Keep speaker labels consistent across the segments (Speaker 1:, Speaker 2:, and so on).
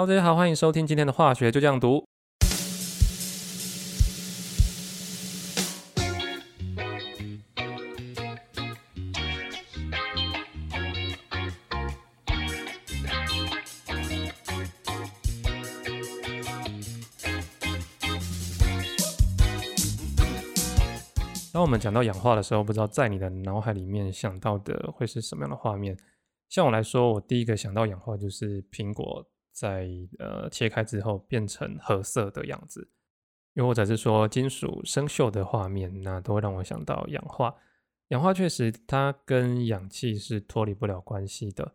Speaker 1: Hello，大家好，欢迎收听今天的化学就这样读。当我们讲到氧化的时候，不知道在你的脑海里面想到的会是什么样的画面？像我来说，我第一个想到氧化就是苹果在呃切开之后变成褐色的样子，又或者是说金属生锈的画面，那都会让我想到氧化。氧化确实它跟氧气是脱离不了关系的。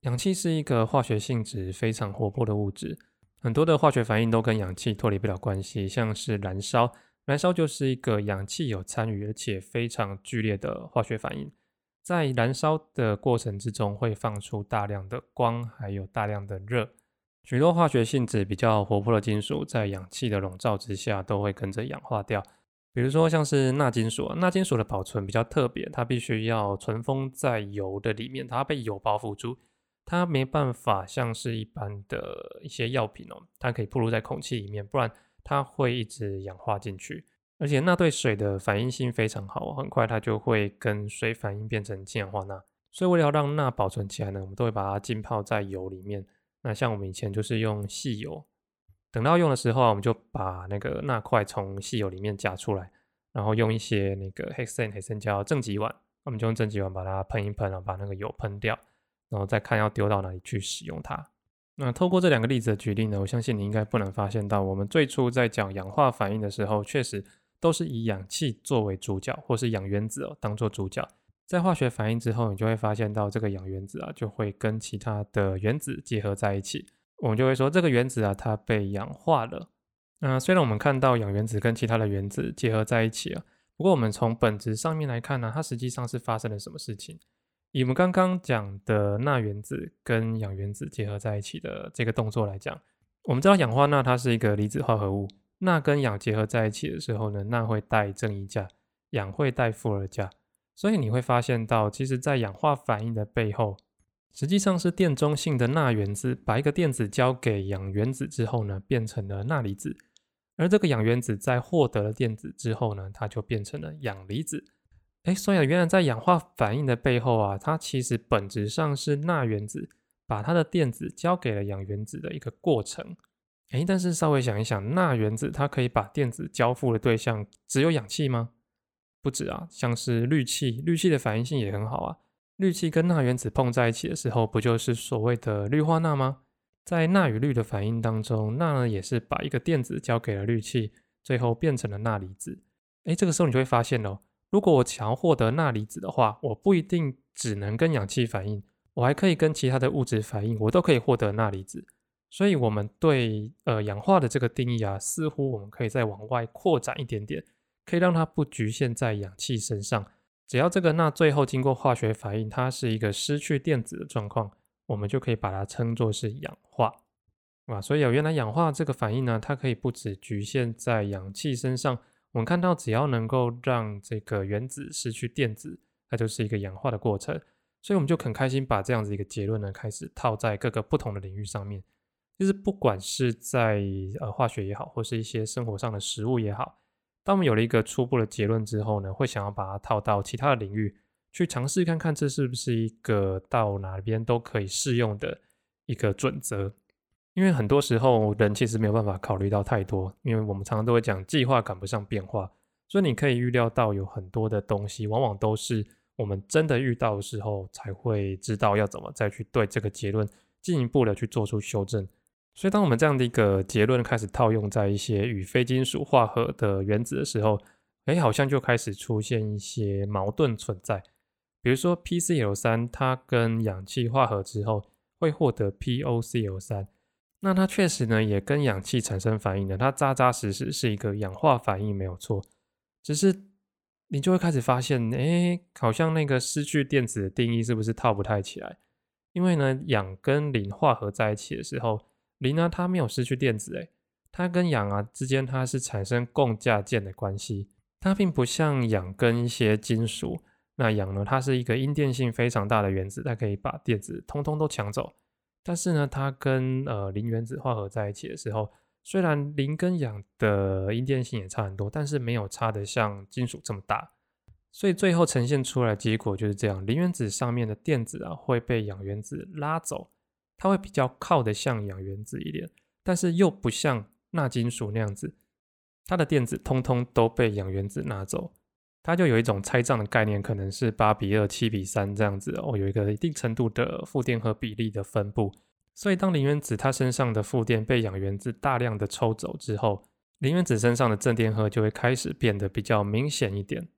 Speaker 1: 氧气是一个化学性质非常活泼的物质，很多的化学反应都跟氧气脱离不了关系，像是燃烧。燃烧就是一个氧气有参与而且非常剧烈的化学反应，在燃烧的过程之中会放出大量的光，还有大量的热。许多化学性质比较活泼的金属，在氧气的笼罩之下都会跟着氧化掉。比如说像是钠金属，钠金属的保存比较特别，它必须要存封在油的里面，它被油包覆住，它没办法像是一般的一些药品哦，它可以暴露在空气里面，不然。它会一直氧化进去，而且钠对水的反应性非常好，很快它就会跟水反应变成氢氧化钠。所以为了让钠保存起来呢，我们都会把它浸泡在油里面。那像我们以前就是用细油，等到用的时候啊，我们就把那个钠块从细油里面夹出来，然后用一些那个 hexane 黑森胶正极碗，我们就用正极碗把它喷一喷啊，把那个油喷掉，然后再看要丢到哪里去使用它。那透过这两个例子的举例呢，我相信你应该不难发现到，我们最初在讲氧化反应的时候，确实都是以氧气作为主角，或是氧原子哦当做主角。在化学反应之后，你就会发现到这个氧原子啊，就会跟其他的原子结合在一起，我们就会说这个原子啊，它被氧化了。那虽然我们看到氧原子跟其他的原子结合在一起啊，不过我们从本质上面来看呢，它实际上是发生了什么事情？以我们刚刚讲的钠原子跟氧原子结合在一起的这个动作来讲，我们知道氧化钠它是一个离子化合物，钠跟氧结合在一起的时候呢，钠会带正一价，氧会带负二价，所以你会发现到，其实在氧化反应的背后，实际上是电中性的钠原子把一个电子交给氧原子之后呢，变成了钠离子，而这个氧原子在获得了电子之后呢，它就变成了氧离子。哎，所以原来在氧化反应的背后啊，它其实本质上是钠原子把它的电子交给了氧原子的一个过程。哎，但是稍微想一想，钠原子它可以把电子交付的对象只有氧气吗？不止啊，像是氯气，氯气的反应性也很好啊。氯气跟钠原子碰在一起的时候，不就是所谓的氯化钠吗？在钠与氯的反应当中，钠呢也是把一个电子交给了氯气，最后变成了钠离子。哎，这个时候你就会发现哦。如果我想要获得钠离子的话，我不一定只能跟氧气反应，我还可以跟其他的物质反应，我都可以获得钠离子。所以，我们对呃氧化的这个定义啊，似乎我们可以再往外扩展一点点，可以让它不局限在氧气身上。只要这个钠最后经过化学反应，它是一个失去电子的状况，我们就可以把它称作是氧化，啊，所以啊，原来氧化这个反应呢，它可以不只局限在氧气身上。我们看到，只要能够让这个原子失去电子，它就是一个氧化的过程。所以，我们就很开心把这样子一个结论呢，开始套在各个不同的领域上面。就是不管是在呃化学也好，或是一些生活上的食物也好，当我们有了一个初步的结论之后呢，会想要把它套到其他的领域去尝试看看，这是不是一个到哪边都可以适用的一个准则。因为很多时候人其实没有办法考虑到太多，因为我们常常都会讲计划赶不上变化，所以你可以预料到有很多的东西，往往都是我们真的遇到的时候才会知道要怎么再去对这个结论进一步的去做出修正。所以当我们这样的一个结论开始套用在一些与非金属化合的原子的时候，哎，好像就开始出现一些矛盾存在。比如说 PCl 三，它跟氧气化合之后会获得 POCl 三。那它确实呢，也跟氧气产生反应的，它扎扎实实是一个氧化反应，没有错。只是你就会开始发现，哎，好像那个失去电子的定义是不是套不太起来？因为呢，氧跟磷化合在一起的时候，磷呢它没有失去电子，哎，它跟氧啊之间它是产生共价键的关系，它并不像氧跟一些金属，那氧呢它是一个阴电性非常大的原子，它可以把电子通通都抢走。但是呢，它跟呃磷原子化合在一起的时候，虽然磷跟氧的阴电性也差很多，但是没有差的像金属这么大。所以最后呈现出来的结果就是这样：磷原子上面的电子啊会被氧原子拉走，它会比较靠得像氧原子一点，但是又不像钠金属那样子，它的电子通通都被氧原子拿走。它就有一种拆账的概念，可能是八比二、七比三这样子哦，有一个一定程度的负电荷比例的分布。所以当磷原子它身上的负电被氧原子大量的抽走之后，磷原子身上的正电荷就会开始变得比较明显一点。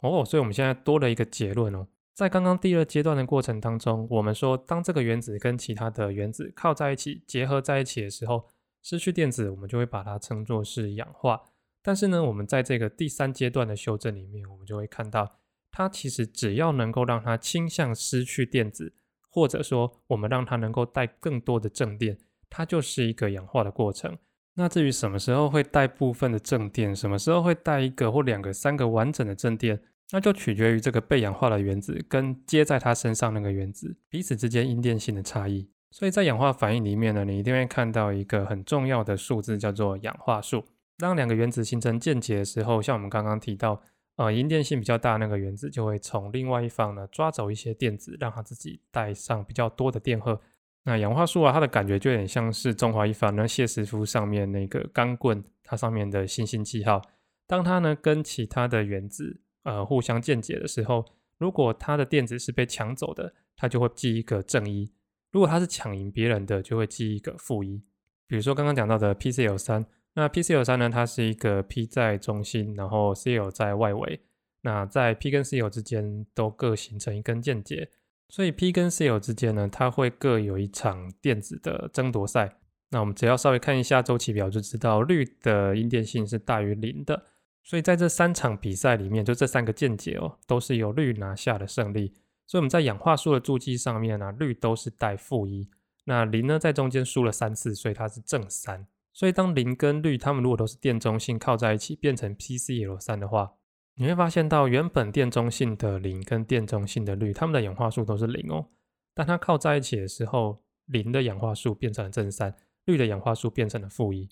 Speaker 1: 哦，所以我们现在多了一个结论哦，在刚刚第二阶段的过程当中，我们说当这个原子跟其他的原子靠在一起、结合在一起的时候，失去电子，我们就会把它称作是氧化。但是呢，我们在这个第三阶段的修正里面，我们就会看到，它其实只要能够让它倾向失去电子，或者说我们让它能够带更多的正电，它就是一个氧化的过程。那至于什么时候会带部分的正电，什么时候会带一个或两个、三个完整的正电，那就取决于这个被氧化的原子跟接在它身上那个原子彼此之间阴电性的差异。所以在氧化反应里面呢，你一定会看到一个很重要的数字，叫做氧化数。当两个原子形成键结的时候，像我们刚刚提到，呃，阴电性比较大那个原子就会从另外一方呢抓走一些电子，让它自己带上比较多的电荷。那氧化素啊，它的感觉就有点像是中华一番呢谢师傅上面那个钢棍，它上面的星星记号。当它呢跟其他的原子呃互相键结的时候，如果它的电子是被抢走的，它就会记一个正一；如果它是抢赢别人的，就会记一个负一。比如说刚刚讲到的 PCl 三，那 PCl 三呢，它是一个 P 在中心，然后 Cl 在外围。那在 P 跟 Cl 之间都各形成一根键结。所以 P 跟 Cl 之间呢，它会各有一场电子的争夺赛。那我们只要稍微看一下周期表，就知道氯的阴电性是大于零的。所以在这三场比赛里面，就这三个见解哦，都是由氯拿下的胜利。所以我们在氧化数的注记上面呢，氯都是带负一，那磷呢在中间输了三次，所以它是正三。所以当磷跟氯它们如果都是电中性靠在一起，变成 PCl 三的话。你会发现到原本电中性的磷跟电中性的氯，它们的氧化数都是零哦。但它靠在一起的时候，磷的氧化数变成了正三，氯的氧化数变成了负一。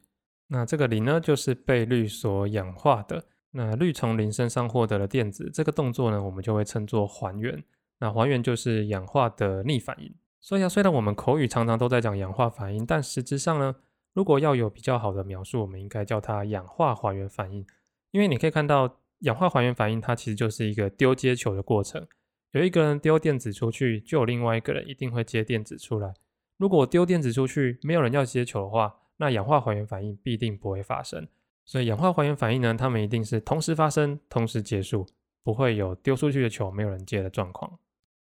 Speaker 1: 那这个磷呢，就是被氯所氧化的。那氯从磷身上获得了电子，这个动作呢，我们就会称作还原。那还原就是氧化的逆反应。所以啊，虽然我们口语常常都在讲氧化反应，但实质上呢，如果要有比较好的描述，我们应该叫它氧化还原反应。因为你可以看到。氧化还原反应，它其实就是一个丢接球的过程。有一个人丢电子出去，就有另外一个人一定会接电子出来。如果丢电子出去，没有人要接球的话，那氧化还原反应必定不会发生。所以氧化还原反应呢，它们一定是同时发生、同时结束，不会有丢出去的球没有人接的状况。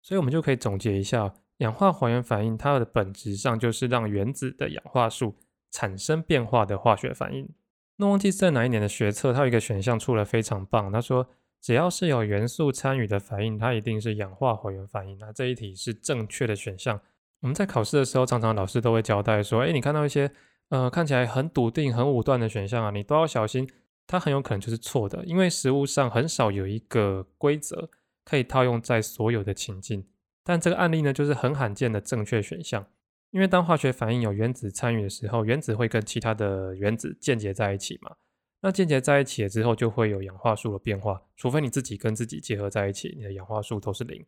Speaker 1: 所以我们就可以总结一下，氧化还原反应它的本质上就是让原子的氧化数产生变化的化学反应。那忘记在哪一年的学测，它有一个选项出了非常棒。他说，只要是有元素参与的反应，它一定是氧化还原反应。那这一题是正确的选项。我们在考试的时候，常常老师都会交代说，哎，你看到一些呃看起来很笃定、很武断的选项啊，你都要小心，它很有可能就是错的。因为实物上很少有一个规则可以套用在所有的情境。但这个案例呢，就是很罕见的正确选项。因为当化学反应有原子参与的时候，原子会跟其他的原子键结在一起嘛？那键结在一起了之后，就会有氧化数的变化。除非你自己跟自己结合在一起，你的氧化数都是零。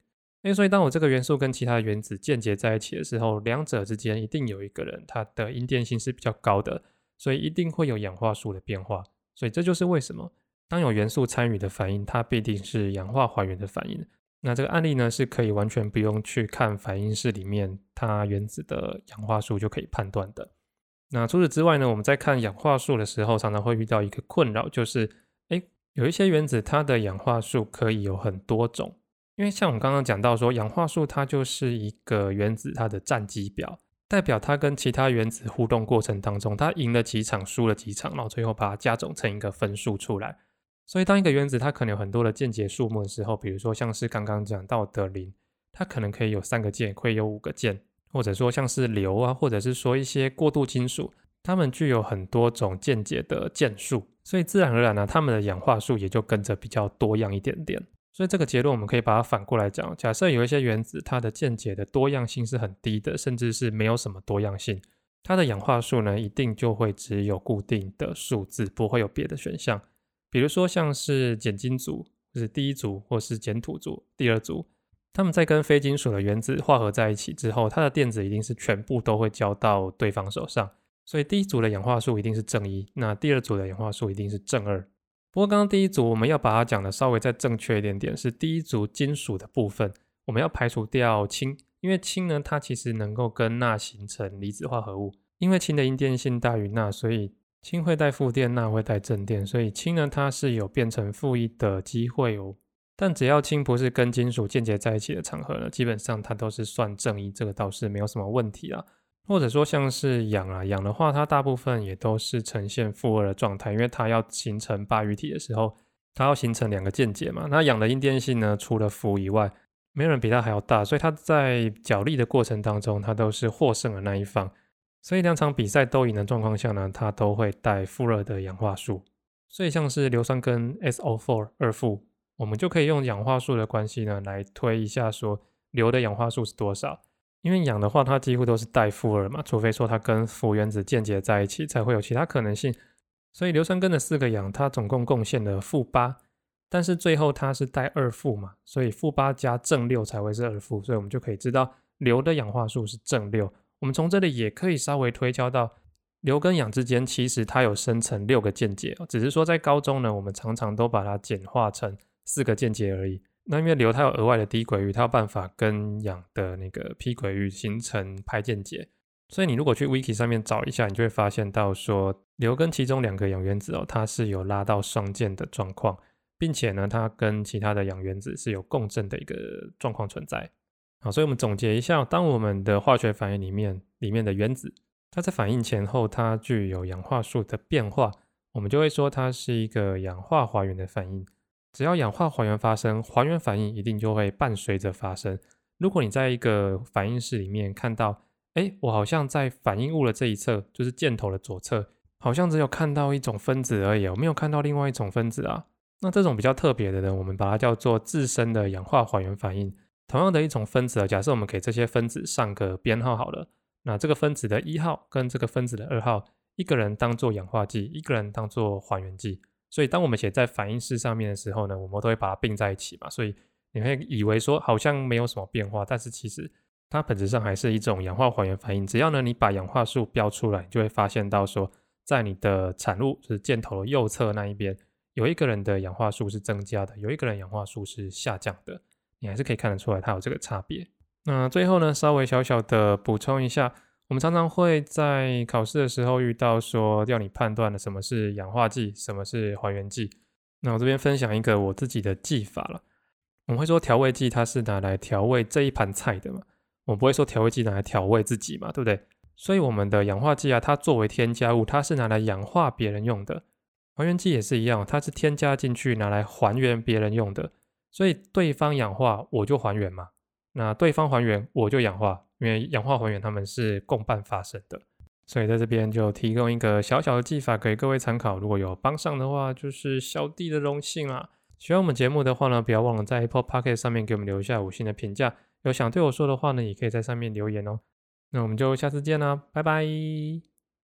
Speaker 1: 诶，所以当我这个元素跟其他的原子键结在一起的时候，两者之间一定有一个人它的阴电性是比较高的，所以一定会有氧化数的变化。所以这就是为什么当有元素参与的反应，它必定是氧化还原的反应。那这个案例呢，是可以完全不用去看反应式里面它原子的氧化数就可以判断的。那除此之外呢，我们在看氧化数的时候，常常会遇到一个困扰，就是哎，有一些原子它的氧化数可以有很多种。因为像我们刚刚讲到说，氧化数它就是一个原子它的战绩表，代表它跟其他原子互动过程当中，它赢了几场，输了几场，然后最后把它加总成一个分数出来。所以，当一个原子它可能有很多的键结数目的时候，比如说像是刚刚讲到的磷，它可能可以有三个键，会有五个键，或者说像是硫啊，或者是说一些过渡金属，它们具有很多种键结的键数，所以自然而然呢，它们的氧化数也就跟着比较多样一点点。所以这个结论我们可以把它反过来讲：假设有一些原子，它的键解的多样性是很低的，甚至是没有什么多样性，它的氧化数呢，一定就会只有固定的数字，不会有别的选项。比如说像是碱金属，就是第一组，或是碱土组第二组，它们在跟非金属的原子化合在一起之后，它的电子一定是全部都会交到对方手上。所以第一组的氧化数一定是正一，那第二组的氧化数一定是正二。不过刚刚第一组我们要把它讲的稍微再正确一点点，是第一组金属的部分，我们要排除掉氢，因为氢呢它其实能够跟钠形成离子化合物，因为氢的阴电性大于钠，所以氢会带负电，钠会带正电，所以氢呢它是有变成负一的机会哦。但只要氢不是跟金属间接在一起的场合呢，基本上它都是算正一，这个倒是没有什么问题啊。或者说像是氧啊，氧的话，它大部分也都是呈现负二的状态，因为它要形成八隅体的时候，它要形成两个键结嘛。那氧的阴电性呢，除了氟以外，没有人比它还要大，所以它在角力的过程当中，它都是获胜的那一方。所以两场比赛都赢的状况下呢，它都会带负二的氧化数。所以像是硫酸根 SO4 二负，我们就可以用氧化数的关系呢，来推一下说硫的氧化数是多少。因为氧的话，它几乎都是带负二嘛，除非说它跟氟原子间接在一起，才会有其他可能性。所以硫酸根的四个氧，它总共贡献了负八，但是最后它是带二负嘛，所以负八加正六才会是二负，所以我们就可以知道硫的氧化数是正六。我们从这里也可以稍微推敲到，硫跟氧之间其实它有生成六个键结，只是说在高中呢，我们常常都把它简化成四个键结而已。那因为硫它有额外的低轨域，它有办法跟氧的那个 p 轨域形成派键结，所以你如果去 wiki 上面找一下，你就会发现到说硫跟其中两个氧原子哦，它是有拉到双键的状况，并且呢，它跟其他的氧原子是有共振的一个状况存在。好，所以我们总结一下，当我们的化学反应里面里面的原子，它在反应前后它具有氧化数的变化，我们就会说它是一个氧化还原的反应。只要氧化还原发生，还原反应一定就会伴随着发生。如果你在一个反应室里面看到，哎，我好像在反应物的这一侧，就是箭头的左侧，好像只有看到一种分子而已，我没有看到另外一种分子啊。那这种比较特别的呢，我们把它叫做自身的氧化还原反应。同样的一种分子啊，假设我们给这些分子上个编号好了，那这个分子的一号跟这个分子的二号，一个人当做氧化剂，一个人当做还原剂。所以，当我们写在反应式上面的时候呢，我们都会把它并在一起嘛。所以你会以为说好像没有什么变化，但是其实它本质上还是一种氧化还原反应。只要呢你把氧化数标出来，就会发现到说，在你的产物就是箭头的右侧那一边，有一个人的氧化数是增加的，有一个人氧化数是下降的。你还是可以看得出来它有这个差别。那最后呢，稍微小小的补充一下。我们常常会在考试的时候遇到说要你判断的什么是氧化剂，什么是还原剂。那我这边分享一个我自己的技法了。我们会说调味剂它是拿来调味这一盘菜的嘛，我不会说调味剂拿来调味自己嘛，对不对？所以我们的氧化剂啊，它作为添加物，它是拿来氧化别人用的。还原剂也是一样，它是添加进去拿来还原别人用的。所以对方氧化我就还原嘛，那对方还原我就氧化。因为氧化还原它们是共伴发生的，所以在这边就提供一个小小的技法给各位参考。如果有帮上的话，就是小弟的荣幸啦。喜欢我们节目的话呢，不要忘了在 Apple p o c k e t 上面给我们留下五星的评价。有想对我说的话呢，也可以在上面留言哦。那我们就下次见啦，拜拜。